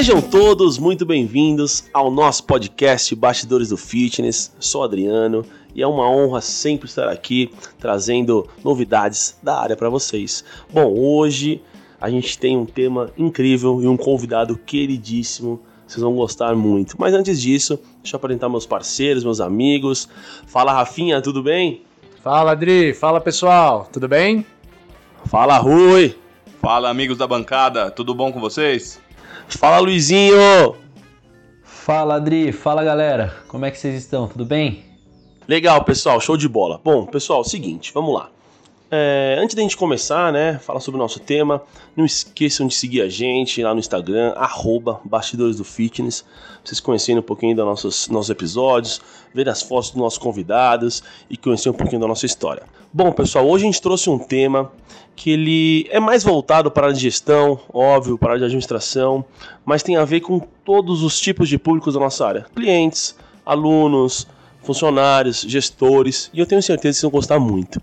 Sejam todos muito bem-vindos ao nosso podcast Bastidores do Fitness. Sou Adriano e é uma honra sempre estar aqui trazendo novidades da área para vocês. Bom, hoje a gente tem um tema incrível e um convidado queridíssimo. Vocês vão gostar muito. Mas antes disso, deixa eu apresentar meus parceiros, meus amigos. Fala, Rafinha, tudo bem? Fala, Adri. Fala, pessoal. Tudo bem? Fala, Rui. Fala, amigos da bancada. Tudo bom com vocês? Fala, Luizinho. Fala, Adri. Fala, galera. Como é que vocês estão? Tudo bem? Legal, pessoal, show de bola. Bom, pessoal, seguinte, vamos lá. É, antes da gente começar, né, falar sobre o nosso tema, não esqueçam de seguir a gente lá no Instagram, arroba Bastidores do Fitness, vocês conhecerem um pouquinho dos nossos, nossos episódios, ver as fotos dos nossos convidados e conhecer um pouquinho da nossa história. Bom, pessoal, hoje a gente trouxe um tema que ele é mais voltado para a gestão, óbvio, para a administração, mas tem a ver com todos os tipos de públicos da nossa área. Clientes, alunos, funcionários, gestores, e eu tenho certeza que vocês vão gostar muito.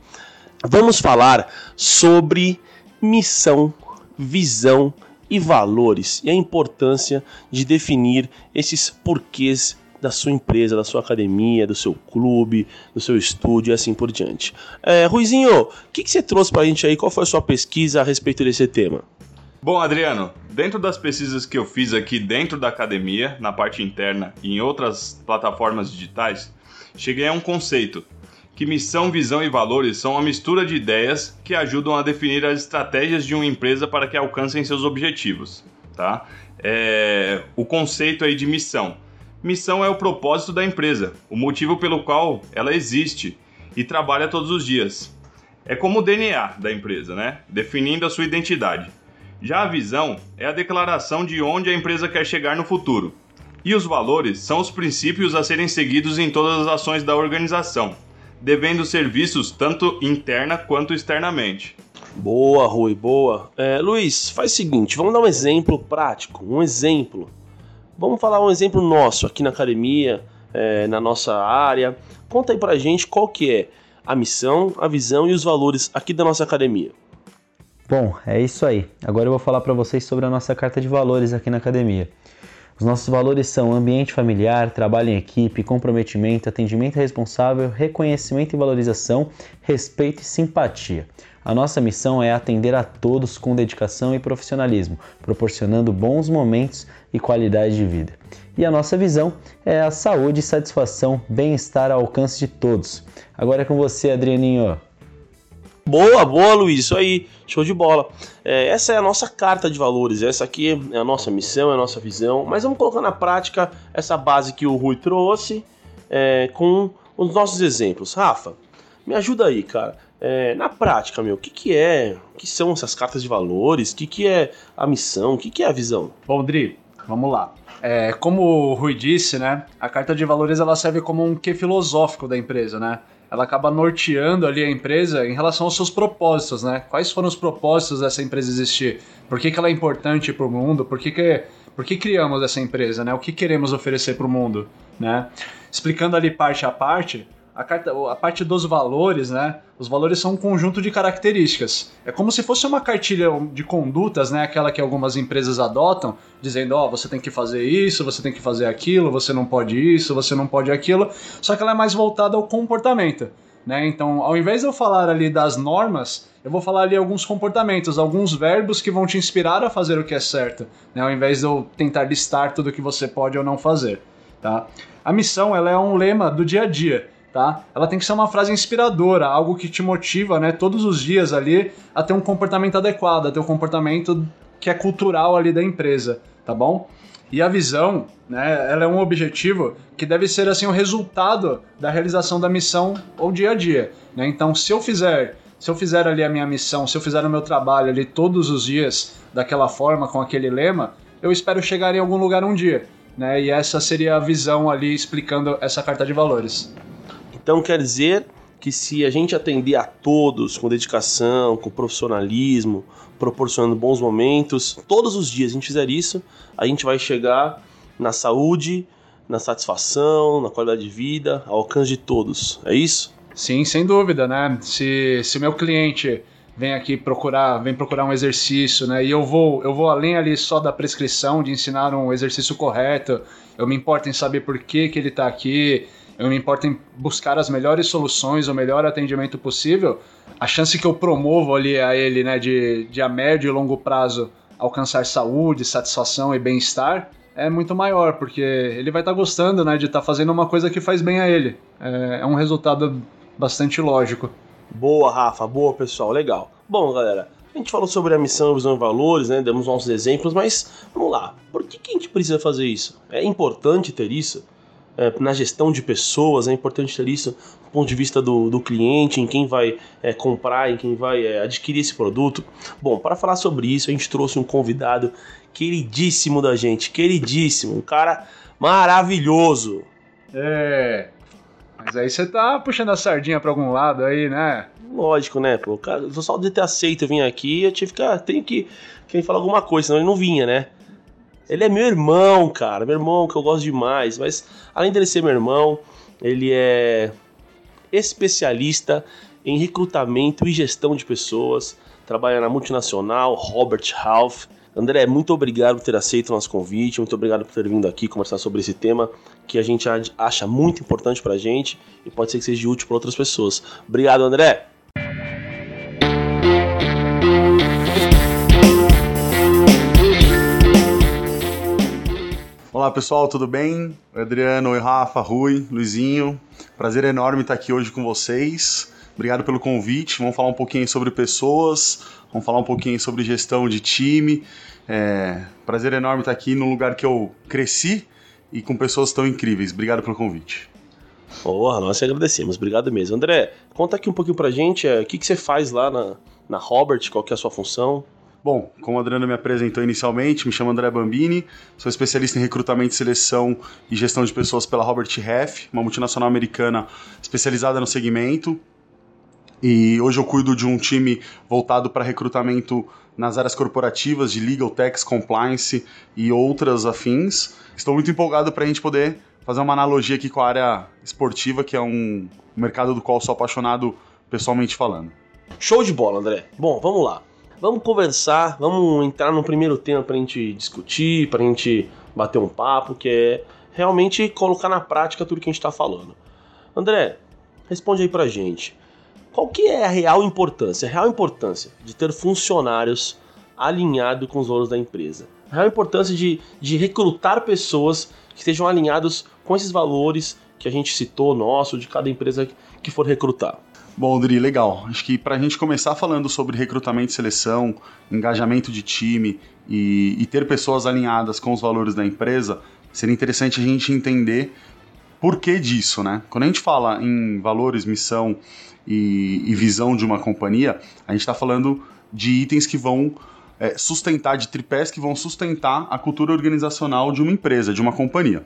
Vamos falar sobre missão, visão e valores e a importância de definir esses porquês da sua empresa, da sua academia, do seu clube, do seu estúdio e assim por diante. É, Ruizinho, o que, que você trouxe para a gente aí? Qual foi a sua pesquisa a respeito desse tema? Bom, Adriano, dentro das pesquisas que eu fiz aqui dentro da academia, na parte interna e em outras plataformas digitais, cheguei a um conceito que missão, visão e valores são uma mistura de ideias que ajudam a definir as estratégias de uma empresa para que alcancem seus objetivos, tá? É, o conceito aí de missão. Missão é o propósito da empresa, o motivo pelo qual ela existe e trabalha todos os dias. É como o DNA da empresa, né? Definindo a sua identidade. Já a visão é a declaração de onde a empresa quer chegar no futuro. E os valores são os princípios a serem seguidos em todas as ações da organização devendo ser vistos tanto interna quanto externamente. Boa, Rui, boa. É, Luiz, faz o seguinte, vamos dar um exemplo prático, um exemplo. Vamos falar um exemplo nosso aqui na academia, é, na nossa área. Conta aí pra gente qual que é a missão, a visão e os valores aqui da nossa academia. Bom, é isso aí. Agora eu vou falar para vocês sobre a nossa carta de valores aqui na academia. Os nossos valores são ambiente familiar, trabalho em equipe, comprometimento, atendimento responsável, reconhecimento e valorização, respeito e simpatia. A nossa missão é atender a todos com dedicação e profissionalismo, proporcionando bons momentos e qualidade de vida. E a nossa visão é a saúde, satisfação, bem-estar ao alcance de todos. Agora é com você, Adrianinho. Boa, boa, Luiz, isso aí, show de bola. É, essa é a nossa carta de valores, essa aqui é a nossa missão, é a nossa visão, mas vamos colocar na prática essa base que o Rui trouxe é, com os nossos exemplos. Rafa, me ajuda aí, cara. É, na prática, meu, o que, que é, o que são essas cartas de valores, o que, que é a missão, o que, que é a visão? Bom, Dri, vamos lá. É, como o Rui disse, né, a carta de valores ela serve como um que filosófico da empresa, né? Ela acaba norteando ali a empresa em relação aos seus propósitos, né? Quais foram os propósitos dessa empresa existir? Por que, que ela é importante para o mundo? Por que, que, por que criamos essa empresa, né? O que queremos oferecer para o mundo, né? Explicando ali parte a parte, a, carta, a parte dos valores, né? Os valores são um conjunto de características. É como se fosse uma cartilha de condutas, né? Aquela que algumas empresas adotam, dizendo, ó, oh, você tem que fazer isso, você tem que fazer aquilo, você não pode isso, você não pode aquilo. Só que ela é mais voltada ao comportamento. Né? Então, ao invés de eu falar ali das normas, eu vou falar ali alguns comportamentos, alguns verbos que vão te inspirar a fazer o que é certo, né? ao invés de eu tentar listar tudo que você pode ou não fazer. Tá? A missão ela é um lema do dia a dia tá? Ela tem que ser uma frase inspiradora, algo que te motiva, né, todos os dias ali a ter um comportamento adequado, a ter um comportamento que é cultural ali da empresa, tá bom? E a visão, né, ela é um objetivo que deve ser assim o resultado da realização da missão ou dia a dia, né? Então, se eu fizer, se eu fizer ali a minha missão, se eu fizer o meu trabalho ali todos os dias daquela forma com aquele lema, eu espero chegar em algum lugar um dia, né? E essa seria a visão ali explicando essa carta de valores. Então quer dizer que se a gente atender a todos com dedicação, com profissionalismo, proporcionando bons momentos, todos os dias a gente fizer isso, a gente vai chegar na saúde, na satisfação, na qualidade de vida, ao alcance de todos. É isso? Sim, sem dúvida, né? Se, se meu cliente vem aqui procurar, vem procurar um exercício, né? E eu vou, eu vou além ali só da prescrição de ensinar um exercício correto. Eu me importo em saber por que, que ele está aqui. Eu me importo em buscar as melhores soluções, o melhor atendimento possível. A chance que eu promovo ali a ele, né, de, de a médio e longo prazo alcançar saúde, satisfação e bem-estar é muito maior, porque ele vai estar tá gostando, né, de estar tá fazendo uma coisa que faz bem a ele. É, é um resultado bastante lógico. Boa, Rafa, boa, pessoal, legal. Bom, galera, a gente falou sobre a missão, visão e valores, né? Demos nossos exemplos, mas vamos lá. Por que, que a gente precisa fazer isso? É importante ter isso? É, na gestão de pessoas, é importante ter isso do ponto de vista do, do cliente, em quem vai é, comprar, em quem vai é, adquirir esse produto. Bom, para falar sobre isso, a gente trouxe um convidado queridíssimo da gente, queridíssimo, um cara maravilhoso. É, mas aí você tá puxando a sardinha pra algum lado aí, né? Lógico, né? Pô, cara, só de ter aceito vir aqui, eu tive que. Ah, tenho que, que falar alguma coisa, senão ele não vinha, né? Ele é meu irmão, cara. Meu irmão que eu gosto demais. Mas além dele ser meu irmão, ele é especialista em recrutamento e gestão de pessoas. Trabalha na multinacional Robert Half. André, muito obrigado por ter aceito o nosso convite, muito obrigado por ter vindo aqui conversar sobre esse tema que a gente acha muito importante pra gente e pode ser que seja útil para outras pessoas. Obrigado, André! Olá pessoal, tudo bem? Adriano, oi Rafa, Rui, Luizinho. Prazer enorme estar aqui hoje com vocês. Obrigado pelo convite. Vamos falar um pouquinho sobre pessoas, vamos falar um pouquinho sobre gestão de time. É, prazer enorme estar aqui no lugar que eu cresci e com pessoas tão incríveis. Obrigado pelo convite. Porra, nós agradecemos. Obrigado mesmo. André, conta aqui um pouquinho pra gente é, o que, que você faz lá na, na Robert, qual que é a sua função? Bom, como o Adriano me apresentou inicialmente, me chamo André Bambini, sou especialista em recrutamento, seleção e gestão de pessoas pela Robert Half, uma multinacional americana especializada no segmento. E hoje eu cuido de um time voltado para recrutamento nas áreas corporativas de legal, tax, compliance e outras afins. Estou muito empolgado para a gente poder fazer uma analogia aqui com a área esportiva, que é um mercado do qual sou apaixonado pessoalmente falando. Show de bola, André. Bom, vamos lá. Vamos conversar, vamos entrar no primeiro tema para a gente discutir, para a gente bater um papo, que é realmente colocar na prática tudo que a gente está falando. André, responde aí para a gente. Qual que é a real importância, a real importância de ter funcionários alinhados com os valores da empresa? A real importância de, de recrutar pessoas que estejam alinhados com esses valores que a gente citou, nosso, de cada empresa que for recrutar. Bom, Dri, legal. Acho que para a gente começar falando sobre recrutamento e seleção, engajamento de time e, e, ter pessoas alinhadas com os valores da empresa, seria interessante a gente entender por que disso, né? Quando a gente fala em valores, missão e, e visão de uma companhia, a gente está falando de itens que vão é, sustentar, de tripés que vão sustentar a cultura organizacional de uma empresa, de uma companhia.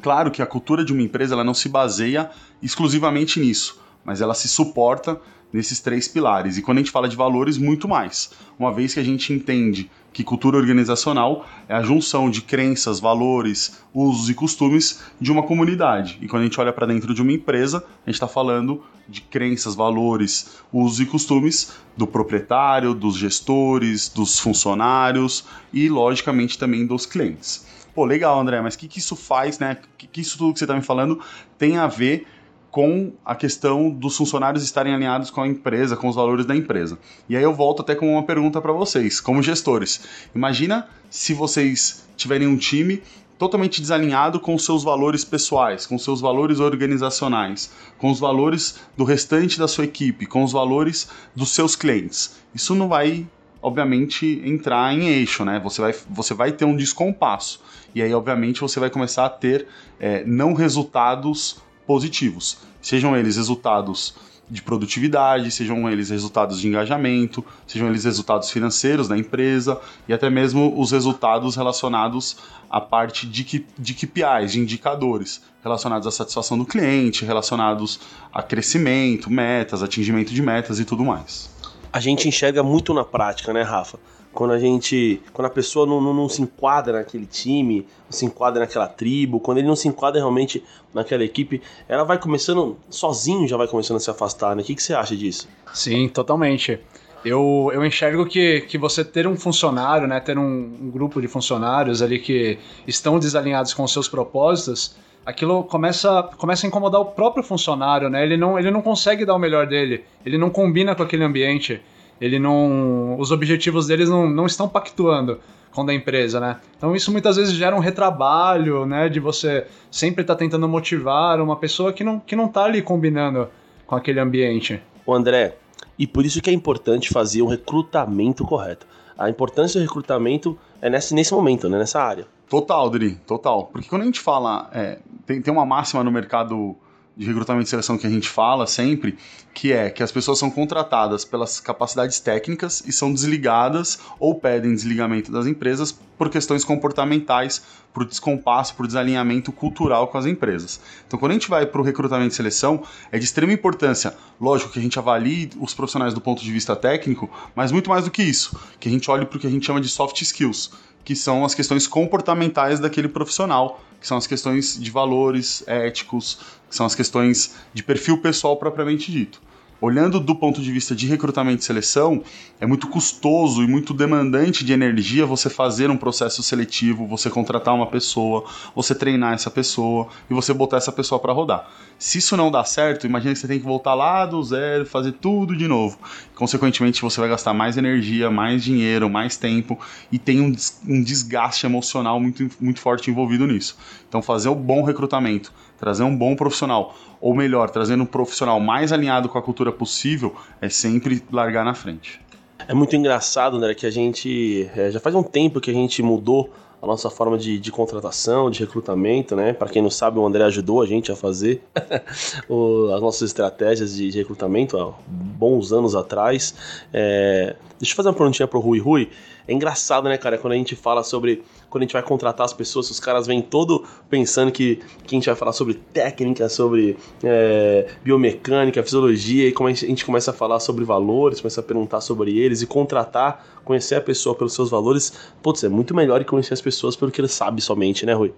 Claro que a cultura de uma empresa ela não se baseia exclusivamente nisso, mas ela se suporta nesses três pilares. E quando a gente fala de valores, muito mais. Uma vez que a gente entende que cultura organizacional é a junção de crenças, valores, usos e costumes de uma comunidade. E quando a gente olha para dentro de uma empresa, a gente está falando de crenças, valores, usos e costumes do proprietário, dos gestores, dos funcionários e, logicamente, também dos clientes. Pô, legal, André, mas o que, que isso faz, né? O que, que isso tudo que você está me falando tem a ver com a questão dos funcionários estarem alinhados com a empresa, com os valores da empresa. E aí eu volto até com uma pergunta para vocês, como gestores. Imagina se vocês tiverem um time totalmente desalinhado com seus valores pessoais, com seus valores organizacionais, com os valores do restante da sua equipe, com os valores dos seus clientes. Isso não vai, obviamente, entrar em eixo, né? Você vai, você vai ter um descompasso. E aí, obviamente, você vai começar a ter é, não resultados positivos, sejam eles resultados de produtividade, sejam eles resultados de engajamento, sejam eles resultados financeiros da empresa e até mesmo os resultados relacionados à parte de, de KPIs, de indicadores, relacionados à satisfação do cliente, relacionados a crescimento, metas, atingimento de metas e tudo mais. A gente enxerga muito na prática, né, Rafa? Quando a gente. Quando a pessoa não, não, não, se enquadra naquele time, não se enquadra naquela tribo, quando ele não se enquadra realmente naquela equipe, ela vai começando, sozinho já vai começando a se afastar, né? O que, que você acha disso? Sim, totalmente. Eu, eu enxergo que, que você ter um funcionário, né, ter um, um grupo de funcionários ali que estão desalinhados com os seus propósitos, aquilo começa, começa a incomodar o próprio funcionário, né? Ele não, ele não consegue dar o melhor dele, ele não combina com aquele ambiente, ele não, os objetivos deles não, não estão pactuando com o da empresa, né? Então isso muitas vezes gera um retrabalho, né? De você sempre estar tá tentando motivar uma pessoa que não, que não tá ali combinando com aquele ambiente. O André, e por isso que é importante fazer um recrutamento correto. A importância do recrutamento é nesse, nesse momento, né? Nessa área. Total, Dri, total. Porque quando a gente fala, é, tem, tem uma máxima no mercado de recrutamento e seleção que a gente fala sempre, que é que as pessoas são contratadas pelas capacidades técnicas e são desligadas ou pedem desligamento das empresas por questões comportamentais, por descompasso, por desalinhamento cultural com as empresas. Então, quando a gente vai para o recrutamento e seleção, é de extrema importância, lógico que a gente avalie os profissionais do ponto de vista técnico, mas muito mais do que isso, que a gente olhe para o que a gente chama de soft skills, que são as questões comportamentais daquele profissional, que são as questões de valores éticos, que são as questões de perfil pessoal propriamente dito. Olhando do ponto de vista de recrutamento e seleção, é muito custoso e muito demandante de energia você fazer um processo seletivo, você contratar uma pessoa, você treinar essa pessoa e você botar essa pessoa para rodar. Se isso não dá certo, imagine que você tem que voltar lá do zero, fazer tudo de novo. Consequentemente, você vai gastar mais energia, mais dinheiro, mais tempo e tem um, um desgaste emocional muito, muito forte envolvido nisso. Então, fazer o um bom recrutamento, trazer um bom profissional, ou melhor, trazendo um profissional mais alinhado com a cultura possível, é sempre largar na frente. É muito engraçado, né, que a gente é, já faz um tempo que a gente mudou a nossa forma de, de contratação, de recrutamento, né? Para quem não sabe, o André ajudou a gente a fazer o, as nossas estratégias de, de, recrutamento há bons anos atrás. É, deixa eu fazer uma perguntinha pro Rui. Rui, é engraçado, né, cara, quando a gente fala sobre. Quando a gente vai contratar as pessoas, os caras vêm todo pensando que, que a gente vai falar sobre técnica, sobre é, biomecânica, fisiologia, e como a gente começa a falar sobre valores, começa a perguntar sobre eles e contratar, conhecer a pessoa pelos seus valores, putz, é muito melhor que conhecer as pessoas pelo que ele sabe somente, né, Rui?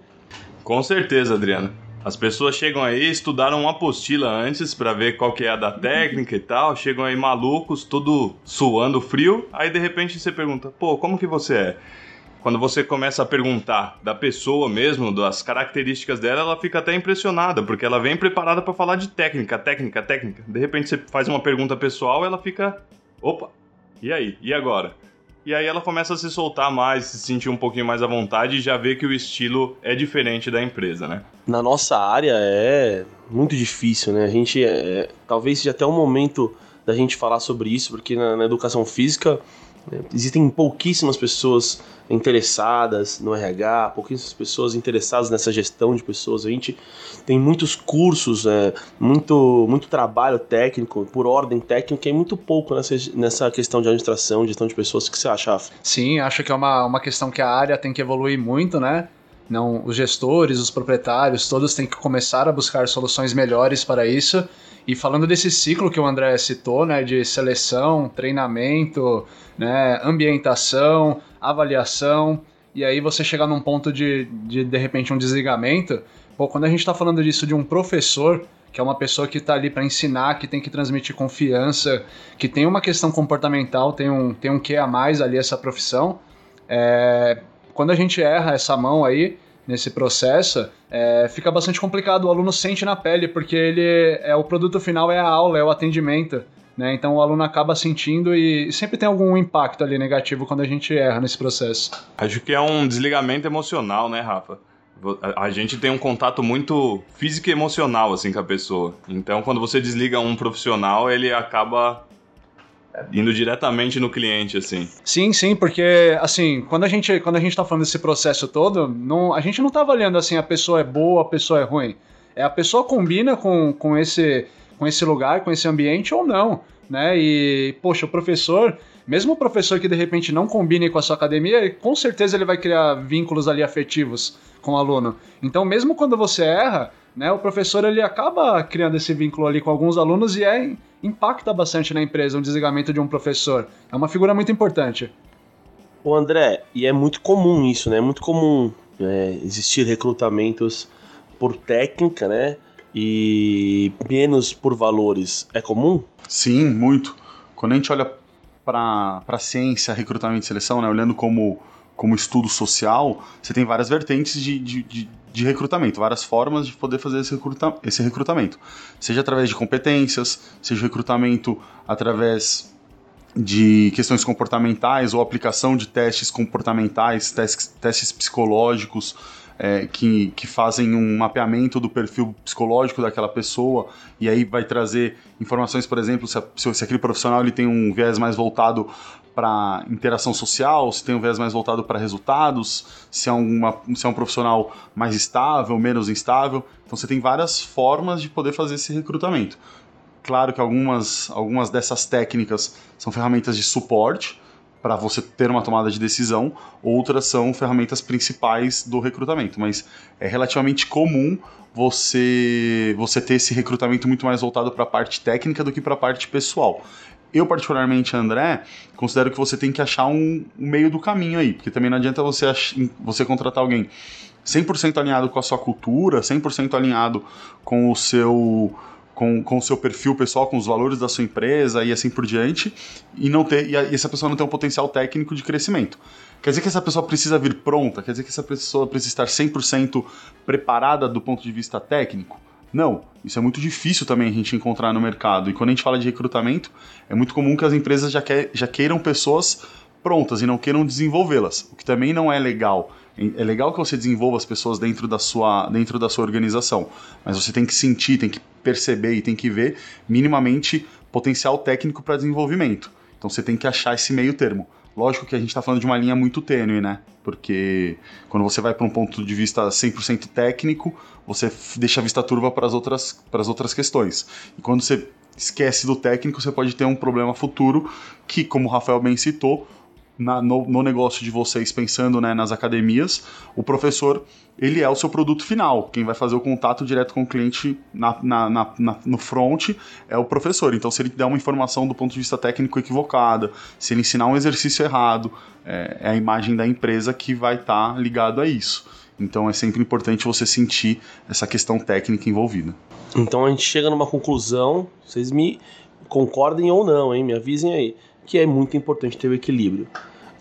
Com certeza, Adriano. As pessoas chegam aí, estudaram uma apostila antes para ver qual que é a da técnica e tal, chegam aí malucos, tudo suando frio, aí de repente você pergunta, pô, como que você é? Quando você começa a perguntar da pessoa mesmo, das características dela, ela fica até impressionada, porque ela vem preparada para falar de técnica, técnica, técnica. De repente você faz uma pergunta pessoal, ela fica, opa, e aí? E agora? E aí ela começa a se soltar mais, se sentir um pouquinho mais à vontade e já vê que o estilo é diferente da empresa, né? Na nossa área é muito difícil, né? A gente é, talvez seja até o momento da gente falar sobre isso, porque na, na educação física né, existem pouquíssimas pessoas interessadas no RH, pouquíssimas pessoas interessadas nessa gestão de pessoas. A gente tem muitos cursos, é, muito, muito trabalho técnico, por ordem técnica, e muito pouco nessa, nessa questão de administração, gestão de pessoas. O que você acha, Rafa? Sim, acho que é uma, uma questão que a área tem que evoluir muito, né? Não, os gestores, os proprietários, todos têm que começar a buscar soluções melhores para isso. E falando desse ciclo que o André citou, né, de seleção, treinamento, né, ambientação, avaliação, e aí você chegar num ponto de, de, de repente, um desligamento. Pô, quando a gente está falando disso de um professor, que é uma pessoa que está ali para ensinar, que tem que transmitir confiança, que tem uma questão comportamental, tem um, tem um que a mais ali essa profissão. É, quando a gente erra essa mão aí, nesse processo, é, fica bastante complicado. O aluno sente na pele, porque ele é o produto final é a aula, é o atendimento. Né? Então o aluno acaba sentindo e sempre tem algum impacto ali negativo quando a gente erra nesse processo. Acho que é um desligamento emocional, né, Rafa? A gente tem um contato muito físico e emocional assim com a pessoa. Então, quando você desliga um profissional, ele acaba indo diretamente no cliente, assim. Sim, sim, porque assim, quando a gente, quando a gente tá falando desse processo todo, não, a gente não tá avaliando assim a pessoa é boa, a pessoa é ruim. É a pessoa combina com, com esse com esse lugar, com esse ambiente ou não, né? E poxa, o professor, mesmo o professor que de repente não combine com a sua academia, com certeza ele vai criar vínculos ali afetivos com o aluno. Então, mesmo quando você erra, né, o professor ele acaba criando esse vínculo ali com alguns alunos e é impacta bastante na empresa um desligamento de um professor. É uma figura muito importante. O André, e é muito comum isso, né? É muito comum é, existir recrutamentos por técnica, né? E menos por valores. É comum? Sim, muito. Quando a gente olha para a ciência, recrutamento e seleção, né, olhando como, como estudo social, você tem várias vertentes de, de, de, de recrutamento, várias formas de poder fazer esse, recruta, esse recrutamento. Seja através de competências, seja recrutamento através de questões comportamentais ou aplicação de testes comportamentais, testes, testes psicológicos, é, que, que fazem um mapeamento do perfil psicológico daquela pessoa e aí vai trazer informações, por exemplo, se, se aquele profissional ele tem um viés mais voltado para interação social, se tem um viés mais voltado para resultados, se é, uma, se é um profissional mais estável, menos instável. Então você tem várias formas de poder fazer esse recrutamento. Claro que algumas, algumas dessas técnicas são ferramentas de suporte, para você ter uma tomada de decisão, outras são ferramentas principais do recrutamento, mas é relativamente comum você você ter esse recrutamento muito mais voltado para a parte técnica do que para a parte pessoal. Eu, particularmente, André, considero que você tem que achar um, um meio do caminho aí, porque também não adianta você, você contratar alguém 100% alinhado com a sua cultura, 100% alinhado com o seu com, o seu perfil pessoal, com os valores da sua empresa e assim por diante, e não ter e, essa pessoa não tem um potencial técnico de crescimento. Quer dizer que essa pessoa precisa vir pronta? Quer dizer que essa pessoa precisa estar 100% preparada do ponto de vista técnico? Não, isso é muito difícil também a gente encontrar no mercado. E quando a gente fala de recrutamento, é muito comum que as empresas já, quer, já queiram pessoas prontas e não queiram desenvolvê-las, o que também não é legal. É legal que você desenvolva as pessoas dentro da sua, dentro da sua organização, mas você tem que sentir, tem que perceber e tem que ver minimamente potencial técnico para desenvolvimento. Então você tem que achar esse meio termo. Lógico que a gente está falando de uma linha muito tênue, né? Porque quando você vai para um ponto de vista 100% técnico, você deixa a vista turva para as outras, as outras questões. E quando você esquece do técnico, você pode ter um problema futuro que, como o Rafael bem citou, na, no, no, negócio de vocês, pensando né, nas academias, o professor ele é o seu produto final. Quem vai fazer o contato direto com o cliente na, na, no front é o professor. Então, se ele der uma informação do ponto de vista técnico equivocada, se ele ensinar um exercício errado, é, é a imagem da empresa que vai estar tá ligado a isso. Então, é sempre importante você sentir essa questão técnica envolvida. Então, a gente chega numa conclusão, vocês me concordem ou não, hein? Me avisem aí que é muito importante ter o equilíbrio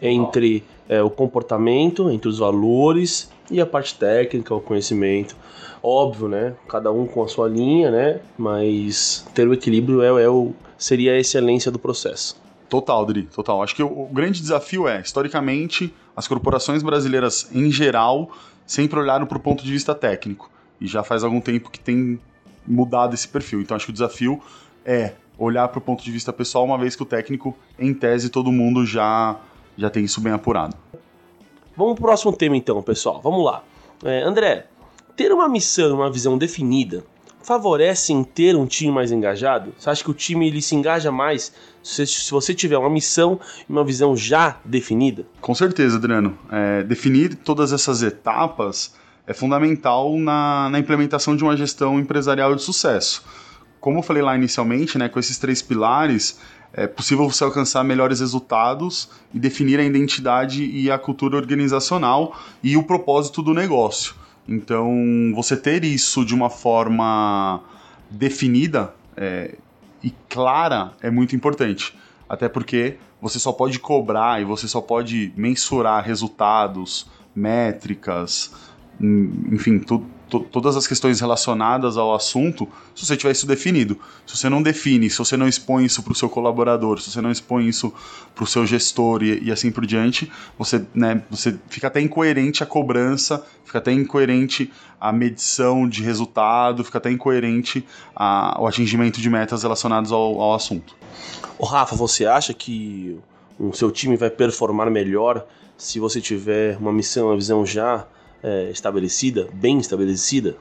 entre é, o comportamento, entre os valores e a parte técnica, o conhecimento. Óbvio, né? Cada um com a sua linha, né? Mas ter o equilíbrio é, é o, seria a excelência do processo. Total, Dri, total. Acho que o, o grande desafio é, historicamente, as corporações brasileiras em geral sempre olharam para o ponto de vista técnico. E já faz algum tempo que tem mudado esse perfil. Então acho que o desafio é olhar para o ponto de vista pessoal, uma vez que o técnico, em tese, todo mundo já, já tem isso bem apurado. Vamos para o próximo tema então, pessoal. Vamos lá. É, André, ter uma missão, uma visão definida, favorece em ter um time mais engajado? Você acha que o time ele se engaja mais se, se você tiver uma missão e uma visão já definida? Com certeza, Adriano. É, definir todas essas etapas é fundamental na, na implementação de uma gestão empresarial de sucesso como eu falei lá inicialmente, né, com esses três pilares, é possível você alcançar melhores resultados e definir a identidade e a cultura organizacional e o propósito do negócio. Então, você ter isso de uma forma definida é, e clara é muito importante. Até porque você só pode cobrar e você só pode mensurar resultados, métricas, hum, enfim, tudo to, todas as questões relacionadas ao assunto se você tiver isso definido. Se você não define, se você não expõe isso para o seu colaborador, se você não expõe isso para o seu gestor e, e, assim por diante, você, né, você fica até incoerente a cobrança, fica até incoerente a medição de resultado, fica até incoerente a, o atingimento de metas relacionadas ao, ao assunto. O Rafa, você acha que o seu time vai performar melhor se você tiver uma missão, uma visão já é, estabelecida, bem estabelecida?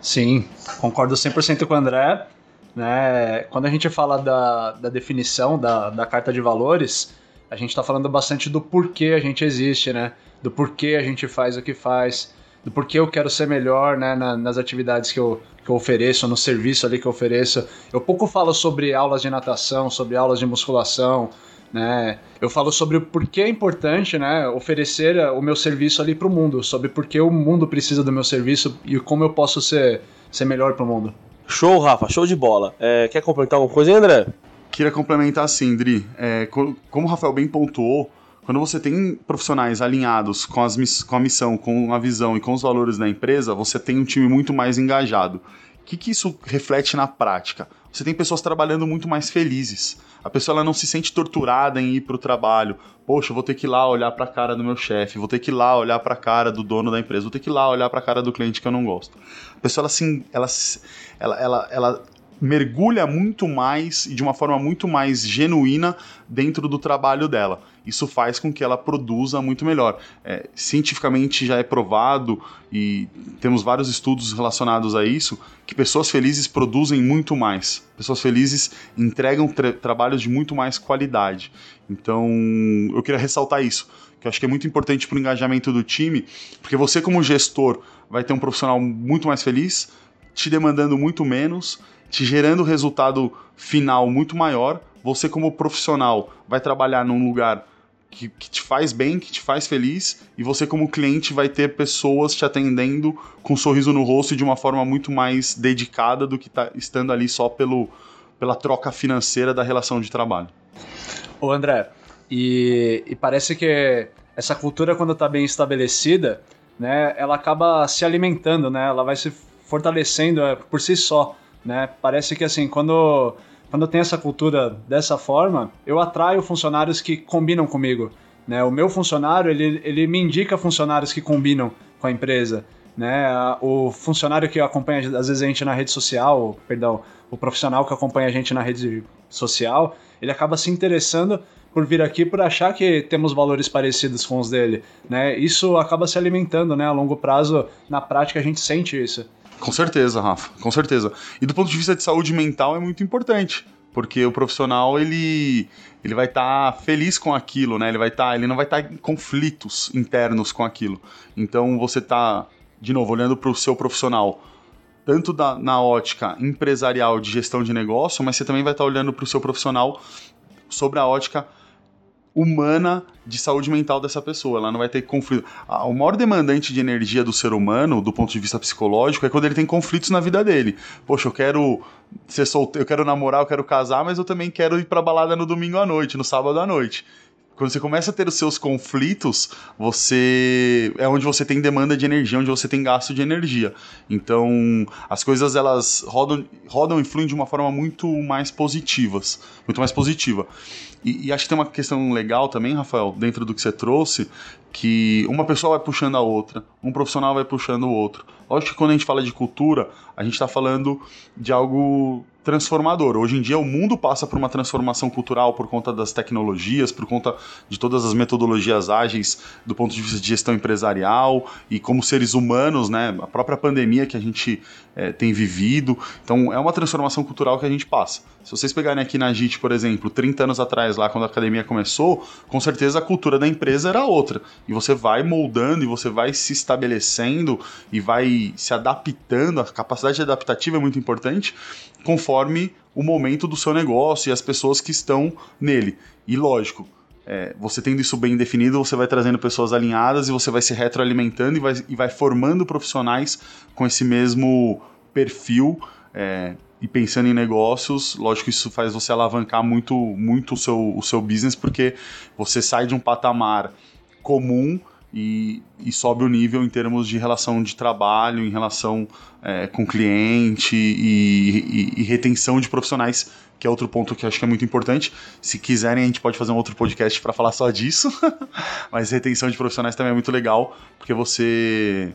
Sim, concordo 100% com o André. Né? Quando a gente fala da, da definição da, da carta de valores, a gente está falando bastante do porquê a gente existe, né? Do porquê a gente faz o que faz, do porquê eu quero ser melhor né, na, nas atividades que eu, que eu ofereço, no serviço ali que eu ofereço. Eu pouco falo sobre aulas de natação, sobre aulas de musculação, né? Eu falo sobre o porquê é importante, né, oferecer eh, o meu serviço ali para o mundo, sobre por que o mundo precisa do meu serviço e como eu posso ser, ser melhor para o mundo. Show, Rafa, show de bola. É, quer complementar alguma coisa, André? Queria complementar assim, Dri. É, como o Rafael bem pontuou, quando você tem profissionais alinhados com, as, com a missão, com a visão e com os valores da empresa, você tem um time muito mais engajado. O que, que isso reflete na prática? Você tem pessoas trabalhando muito mais felizes. A pessoa ela não se sente torturada em ir para o trabalho. Poxa, vou ter que ir lá olhar para a cara do meu chefe, vou ter que ir lá olhar para a cara do dono da empresa, vou ter que ir lá olhar para a cara do cliente que eu não gosto. A pessoa ela, assim, ela, ela, ela, ela mergulha muito mais e de uma forma muito mais genuína dentro do trabalho dela. Isso faz com que ela produza muito melhor. É, cientificamente já é provado e temos vários estudos relacionados a isso que pessoas felizes produzem muito mais. Pessoas felizes entregam tra trabalhos de muito mais qualidade. Então, eu queria ressaltar isso, que eu acho que é muito importante para o engajamento do time, porque você como gestor vai ter um profissional muito mais feliz, te demandando muito menos te gerando resultado final muito maior. Você, como profissional, vai trabalhar num lugar que, que, te faz bem, que te faz feliz, e você, como cliente, vai ter pessoas te atendendo com um sorriso no rosto e de uma forma muito mais dedicada do que tá estando ali só pelo, pela troca financeira da relação de trabalho. Ô André, e, e parece que essa cultura, quando está bem estabelecida, né, ela acaba se alimentando, né, ela vai se fortalecendo é, por si só né? Parece que assim, quando quando eu tenho essa cultura dessa forma, eu atraio funcionários que combinam comigo, né? O meu funcionário, ele, ele me indica funcionários que combinam com a empresa, né? O funcionário que acompanha às vezes a gente na rede social, perdão, o profissional que acompanha a gente na rede social, ele acaba se interessando por vir aqui por achar que temos valores parecidos com os dele, né? Isso acaba se alimentando, né? A longo prazo, na prática a gente sente isso. Com certeza, Rafa, com certeza. E do ponto de vista de saúde mental é muito importante, porque o profissional ele ele vai estar tá feliz com aquilo, né? Ele vai estar, tá, ele não vai estar tá em conflitos internos com aquilo. Então você tá de novo olhando para o seu profissional tanto da, na ótica empresarial de gestão de negócio, mas você também vai estar tá olhando para o seu profissional sobre a ótica humana de saúde mental dessa pessoa. Ela não vai ter conflito. O maior demandante de energia do ser humano, do ponto de vista psicológico, é quando ele tem conflitos na vida dele. Poxa, eu quero ser solteiro, eu quero namorar, eu quero casar, mas eu também quero ir pra balada no domingo à noite, no sábado à noite. Quando você começa a ter os seus conflitos, você é onde você tem demanda de energia, onde você tem gasto de energia. Então, as coisas elas rodam, rodam e fluem de uma forma muito mais positivas, muito mais positiva. E, e, acho que tem uma questão legal também, Rafael, dentro do que você trouxe, que uma pessoa vai puxando a outra, um profissional vai puxando o outro. Lógico que quando a gente fala de cultura, a gente está falando de algo transformador. Hoje em dia o mundo passa por uma transformação cultural por conta das tecnologias, por conta de todas as metodologias ágeis do ponto de vista de gestão empresarial e como seres humanos, né, a própria pandemia que a gente é, tem vivido. Então é uma transformação cultural que a gente passa. Se vocês pegarem aqui na JIT, por exemplo, 30 anos atrás, lá quando a academia começou, com certeza a cultura da empresa era outra. E você vai moldando e você vai se estabelecendo e vai se adaptando, a capacidade adaptativa é muito importante conforme o momento do seu negócio e as pessoas que estão nele. E lógico, é, você tendo isso bem definido, você vai trazendo pessoas alinhadas e você vai se retroalimentando e vai, e vai formando profissionais com esse mesmo perfil. É, e pensando em negócios, lógico isso faz você alavancar muito, muito o, seu, o seu business, porque você sai de um patamar comum e, e, sobe o nível em termos de relação de trabalho, em relação é, com cliente e, e, e, retenção de profissionais, que é outro ponto que eu acho que é muito importante. Se quiserem, a gente pode fazer um outro podcast para falar só disso, mas retenção de profissionais também é muito legal, porque você,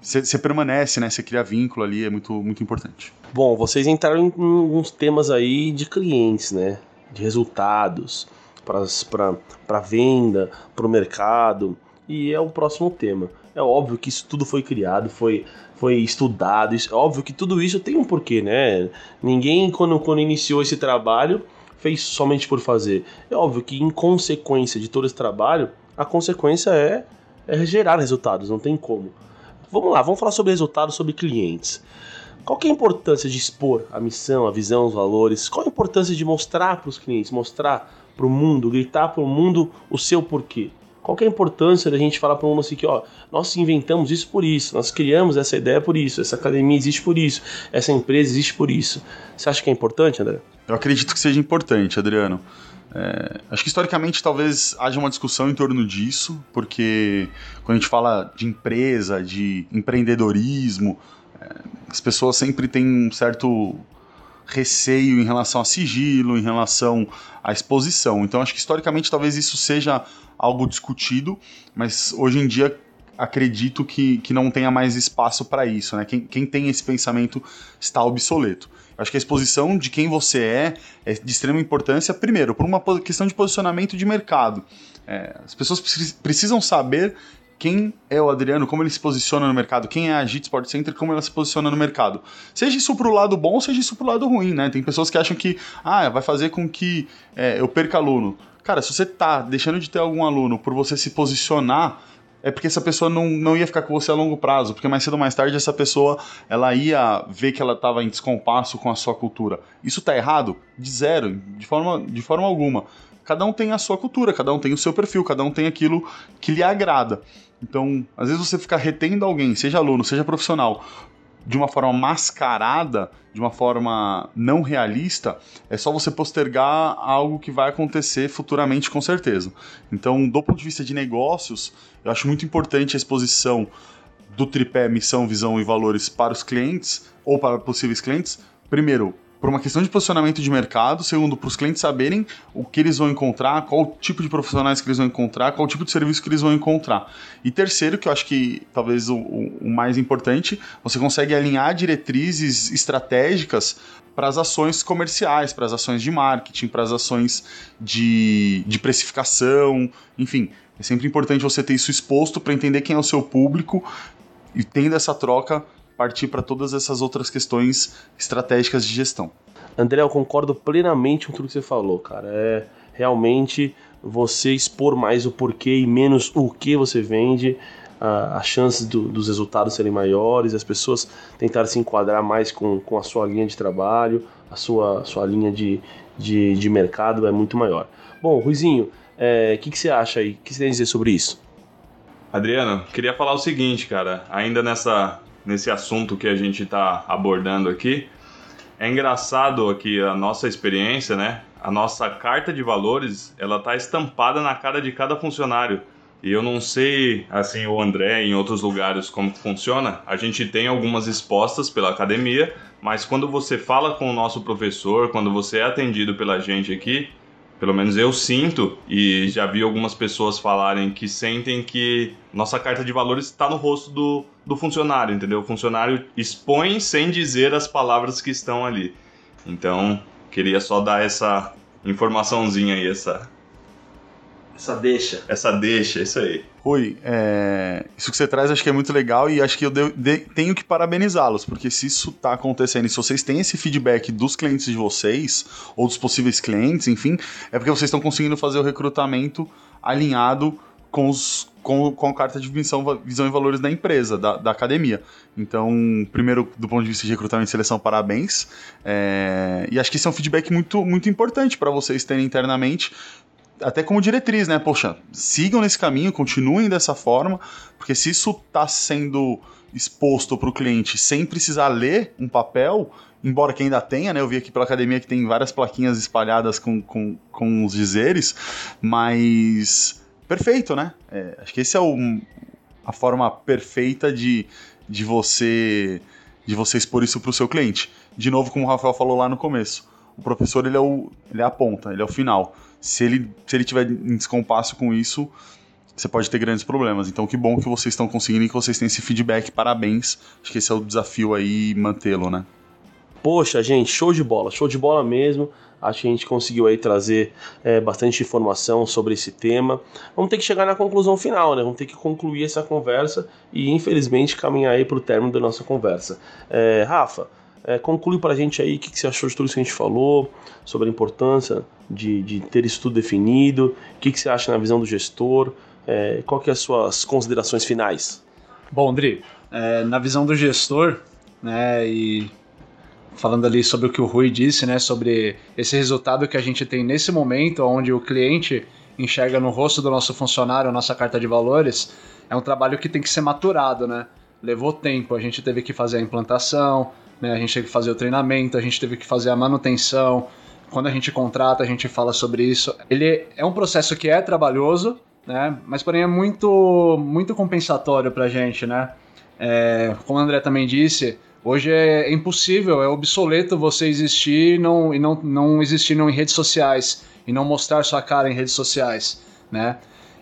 você, permanece, né? Você cria vínculo ali, é muito, muito importante. Bom, vocês entraram em alguns temas aí de clientes, né? De resultados para venda, para o mercado e é o próximo tema. É óbvio que isso tudo foi criado, foi, foi estudado, é óbvio que tudo isso tem um porquê, né? Ninguém, quando, quando iniciou esse trabalho, fez somente por fazer. É óbvio que, em consequência de todo esse trabalho, a consequência é, é gerar resultados, não tem como. Vamos lá, vamos falar sobre resultados, sobre clientes. Qual é a importância de expor a missão, a visão, os valores? Qual a importância de mostrar para os clientes, mostrar para o mundo, gritar para o mundo o seu porquê? Qual é a importância da gente falar para um assim que, ó, nós inventamos isso por isso, nós criamos essa ideia por isso, essa academia existe por isso, essa empresa existe por isso. Você acha que é importante, André? Eu acredito que seja importante, Adriano. É, acho que historicamente talvez haja uma discussão em torno disso, porque quando a gente fala de empresa, de empreendedorismo, é, as pessoas sempre têm um certo receio em relação a sigilo, em relação à exposição. Então acho que historicamente talvez isso seja algo discutido, mas hoje em dia acredito que, que não tenha mais espaço para isso. Né? Quem, quem tem esse pensamento está obsoleto. Acho que a exposição de quem você é é de extrema importância, primeiro, por uma questão de posicionamento de mercado. É, as pessoas precisam saber quem é o Adriano, como ele se posiciona no mercado, quem é a Agit Sport Center, como ela se posiciona no mercado. Seja isso pro lado bom, seja isso pro lado ruim, né? Tem pessoas que acham que, ah, vai fazer com que é, eu perca aluno. Cara, se você tá deixando de ter algum aluno por você se posicionar é porque essa pessoa não, não ia ficar com você a longo prazo, porque mais cedo ou mais tarde essa pessoa ela ia ver que ela estava em descompasso com a sua cultura. Isso está errado? De zero, de forma, de forma alguma. Cada um tem a sua cultura, cada um tem o seu perfil, cada um tem aquilo que lhe agrada. Então, às vezes você ficar retendo alguém, seja aluno, seja profissional, de uma forma mascarada, de uma forma não realista, é só você postergar algo que vai acontecer futuramente com certeza. Então, do ponto de vista de negócios, eu acho muito importante a exposição do tripé missão, visão e valores para os clientes ou para possíveis clientes. Primeiro, por uma questão de posicionamento de mercado, segundo, para os clientes saberem o que eles vão encontrar, qual tipo de profissionais que eles vão encontrar, qual tipo de serviço que eles vão encontrar. E terceiro, que eu acho que talvez o, o mais importante, você consegue alinhar diretrizes estratégicas para as ações comerciais, para as ações de marketing, para as ações de, de precificação, enfim. É sempre importante você ter isso exposto para entender quem é o seu público e tendo essa troca partir para todas essas outras questões estratégicas de gestão. André, eu concordo plenamente com tudo que você falou, cara. É realmente você expor mais o porquê e menos o que você vende, as chances do, dos resultados serem maiores, as pessoas tentarem se enquadrar mais com, com a sua linha de trabalho, a sua, sua linha de, de, de mercado é muito maior. Bom, Ruizinho, o é, que, que você acha aí? O que você tem a dizer sobre isso? Adriano, queria falar o seguinte, cara. Ainda nessa nesse assunto que a gente está abordando aqui. É engraçado aqui a nossa experiência, né? A nossa carta de valores, ela tá estampada na cara de cada funcionário. E eu não sei, assim, o André em outros lugares como funciona. A gente tem algumas expostas pela academia, mas quando você fala com o nosso professor, quando você é atendido pela gente aqui, pelo menos eu sinto e já vi algumas pessoas falarem que sentem que nossa carta de valores está no rosto do, do funcionário, entendeu? O funcionário expõe sem dizer as palavras que estão ali. Então, queria só dar essa informaçãozinha aí, essa. Essa deixa. Essa deixa, isso aí. Rui, é... isso que você traz acho que é muito legal e acho que eu de... De... tenho que parabenizá-los, porque se isso está acontecendo e se vocês têm esse feedback dos clientes de vocês, ou dos possíveis clientes, enfim, é porque vocês estão conseguindo fazer o recrutamento alinhado com, os, com, com a carta de visão, visão e valores da empresa, da, da academia. Então, primeiro, do ponto de vista de recrutamento e seleção, parabéns. É... e acho que isso é um feedback muito, muito importante para vocês terem internamente, até como diretriz, né? Poxa, sigam nesse caminho, continuem dessa forma, porque se isso está sendo exposto para o cliente sem precisar ler um papel, embora que ainda tenha, né? Eu vi aqui pela academia que tem várias plaquinhas espalhadas com, com, com os dizeres, mas perfeito, né? É, acho que esse é o, a forma perfeita de, de você de você expor isso para o seu cliente. De novo, como o Rafael falou lá no começo, o professor ele é, o, ele é a ponta, ele é o final se ele, se ele tiver em descompasso com isso, você pode ter grandes problemas. Então, que bom que vocês estão conseguindo e que vocês têm esse feedback. Parabéns. Acho que esse é o desafio aí, mantê-lo, né? Poxa, gente, show de bola, show de bola mesmo. Acho que a gente conseguiu aí trazer é, bastante informação sobre esse tema. Vamos ter que chegar na conclusão final, né? Vamos ter que concluir essa conversa e, infelizmente, caminhar aí para o término da nossa conversa. É, Rafa, é, conclui para a gente aí o que, que, você achou de tudo isso que a gente falou, sobre a importância de, de ter isso tudo definido, o que, que você acha na visão do gestor, é, qual que é as suas considerações finais? Bom, André, é, na visão do gestor, né, e falando ali sobre o que o Rui disse, né, sobre esse resultado que a gente tem nesse momento, onde o cliente enxerga no rosto do nosso funcionário a nossa carta de valores, é um trabalho que tem que ser maturado, né? Levou tempo, a gente teve que fazer a implantação, né? A gente teve que fazer o treinamento, a gente teve que fazer a manutenção, quando a gente contrata, a gente fala sobre isso. Ele é um processo que é trabalhoso, né? Mas porém é muito, muito compensatório pra gente, né? É, como o André também disse, hoje é impossível, é obsoleto você existir não, e não, não existir não, em redes sociais e não mostrar sua cara em redes sociais, né?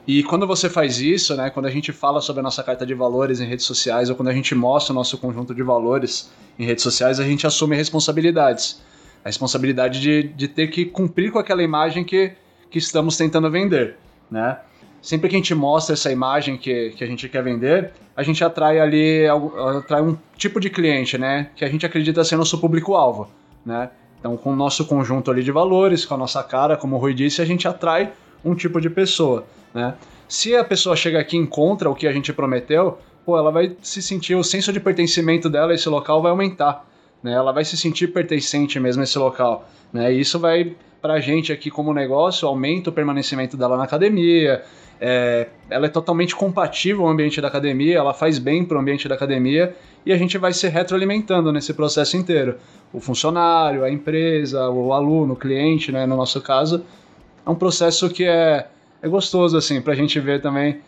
E quando você faz isso, né, quando a gente fala sobre a nossa carta de valores em redes sociais ou quando a gente mostra o nosso conjunto de valores em redes sociais, a gente assume responsabilidades. A responsabilidade de, de ter que cumprir com aquela imagem que, que estamos tentando vender, né? Sempre que a gente mostra essa imagem que, que a gente quer vender, a gente atrai ali atrai um tipo de cliente, né? Que a gente acredita ser nosso público-alvo, né? Então, com o nosso conjunto ali de valores, com a nossa cara, como o Rui disse, a gente atrai um tipo de pessoa, né? Se a pessoa chega aqui e encontra o que a gente prometeu, pô, ela vai se sentir, o senso de pertencimento dela a esse local vai aumentar, né? Ela vai se sentir pertencente mesmo a esse local, né? E isso vai para a gente aqui como negócio, aumenta o permanecimento dela na academia, é, ela é totalmente compatível ao ambiente da academia, ela faz bem para o ambiente da academia e a gente vai se retroalimentando nesse processo inteiro. O funcionário, a empresa, o aluno, o cliente, né, no nosso caso, é um processo que é, é gostoso assim para a gente ver também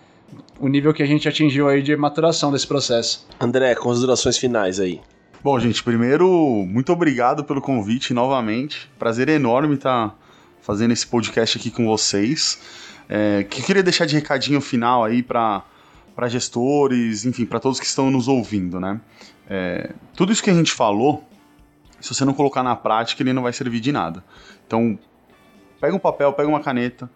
o nível que a gente atingiu aí de maturação desse processo. André, considerações finais aí. Bom, gente, primeiro, muito obrigado pelo convite novamente. Prazer enorme estar fazendo esse podcast aqui com vocês. É, que queria deixar de recadinho final aí para para gestores, enfim, para todos que estão nos ouvindo, né? É, tudo isso que a gente falou, se você não colocar na prática, ele não vai servir de nada. Então, pega um papel, pega uma caneta,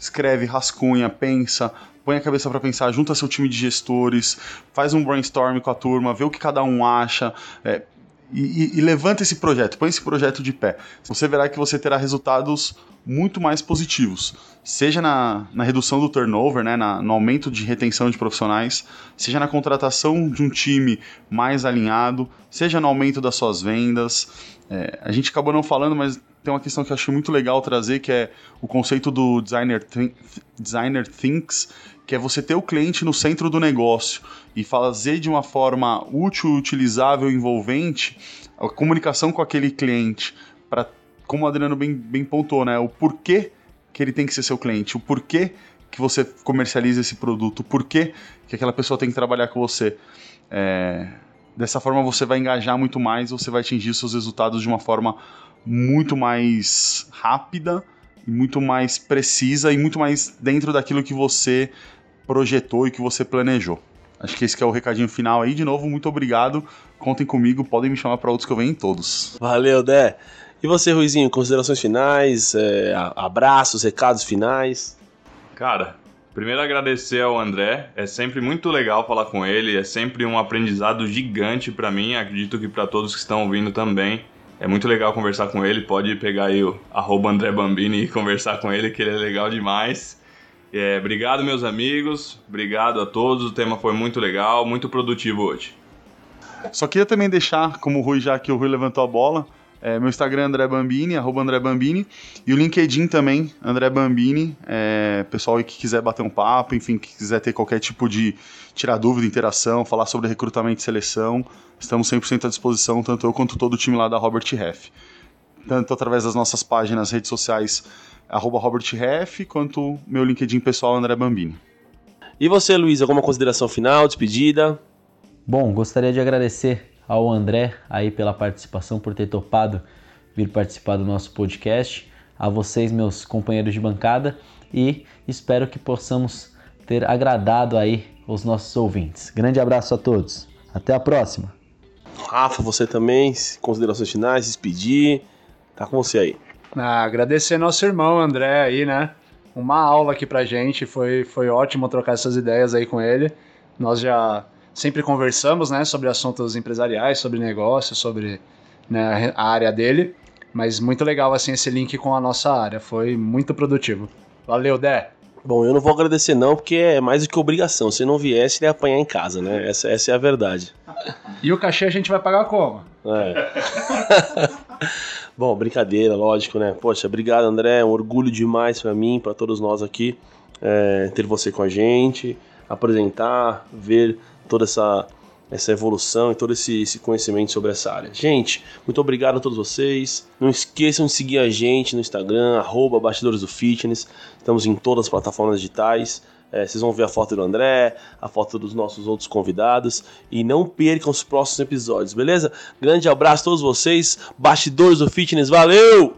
escreve, rascunha, pensa, põe a cabeça para pensar, junta seu time de gestores, faz um brainstorm com a turma, vê o que cada um acha, é, e, e, levanta esse projeto, põe esse projeto de pé. Você verá que você terá resultados muito mais positivos, seja na, na redução do turnover, né, na, no aumento de retenção de profissionais, seja na contratação de um time mais alinhado, seja no aumento das suas vendas. É, a gente acabou não falando, mas tem uma questão que eu acho muito legal trazer, que é o conceito do designer, designer thinks, que é você ter o cliente no centro do negócio e fazer de uma forma útil, utilizável, envolvente a comunicação com aquele cliente para, como o Adriano bem, bem pontuou, né, o porquê que ele tem que ser seu cliente, o porquê que você comercializa esse produto, o porquê que aquela pessoa tem que trabalhar com você. É, dessa forma você vai engajar muito mais, você vai atingir seus resultados de uma forma muito mais rápida, muito mais precisa e muito mais dentro daquilo que você projetou e que você planejou. Acho que esse que é o recadinho final aí. De novo, muito obrigado. Contem comigo, podem me chamar para outros que eu venho em todos. Valeu, Dé. E você, Ruizinho, considerações finais, é, abraços, recados finais? Cara, primeiro agradecer ao André. É sempre muito legal falar com ele, é sempre um aprendizado gigante para mim, acredito que para todos que estão ouvindo também. É muito legal conversar com ele, pode pegar aí o arroba André Bambini e conversar com ele, que ele é legal demais. É, obrigado, meus amigos. Obrigado a todos. O tema foi muito legal, muito produtivo hoje. Só queria também deixar, como o Rui, já que o Rui levantou a bola, é, meu Instagram é André Bambini, arroba André Bambini, e o LinkedIn também, André Bambini. É, pessoal que quiser bater um papo, enfim, que quiser ter qualquer tipo de tirar dúvida, interação, falar sobre recrutamento e seleção, estamos 100% à disposição, tanto eu quanto todo o time lá da Robert Heff. Tanto através das nossas páginas, redes sociais arroba Robert Ref, quanto meu LinkedIn pessoal, André Bambini. E você, Luiz, alguma consideração final, despedida? Bom, gostaria de agradecer ao André aí pela participação, por ter topado vir participar do nosso podcast, a vocês, meus companheiros de bancada, e espero que possamos ter agradado aí os nossos ouvintes. Grande abraço a todos. Até a próxima. Rafa, você também, considerações finais, despedir. Tá com você aí. Ah, agradecer nosso irmão André aí, né? Uma aula aqui pra gente, foi, foi ótimo trocar essas ideias aí com ele. Nós já sempre conversamos, né, sobre assuntos empresariais, sobre negócios, sobre né, a área dele, mas muito legal, assim, esse link com a nossa área, foi muito produtivo. Valeu, Dé! Bom, eu não vou agradecer não, porque é mais do que obrigação. Se não viesse, ele ia apanhar em casa, né? Essa, essa é a verdade. E o cachê a gente vai pagar como? É. Bom, brincadeira, lógico, né? Poxa, obrigado, André. É um orgulho demais para mim, para todos nós aqui, é, ter você com a gente, apresentar, ver toda essa essa evolução e todo esse, esse conhecimento sobre essa área. Gente, muito obrigado a todos vocês. Não esqueçam de seguir a gente no Instagram, arroba Bastidores do Fitness. Estamos em todas as plataformas digitais. É, vocês vão ver a foto do André, a foto dos nossos outros convidados. E não percam os próximos episódios, beleza? Grande abraço a todos vocês. Bastidores do Fitness, valeu!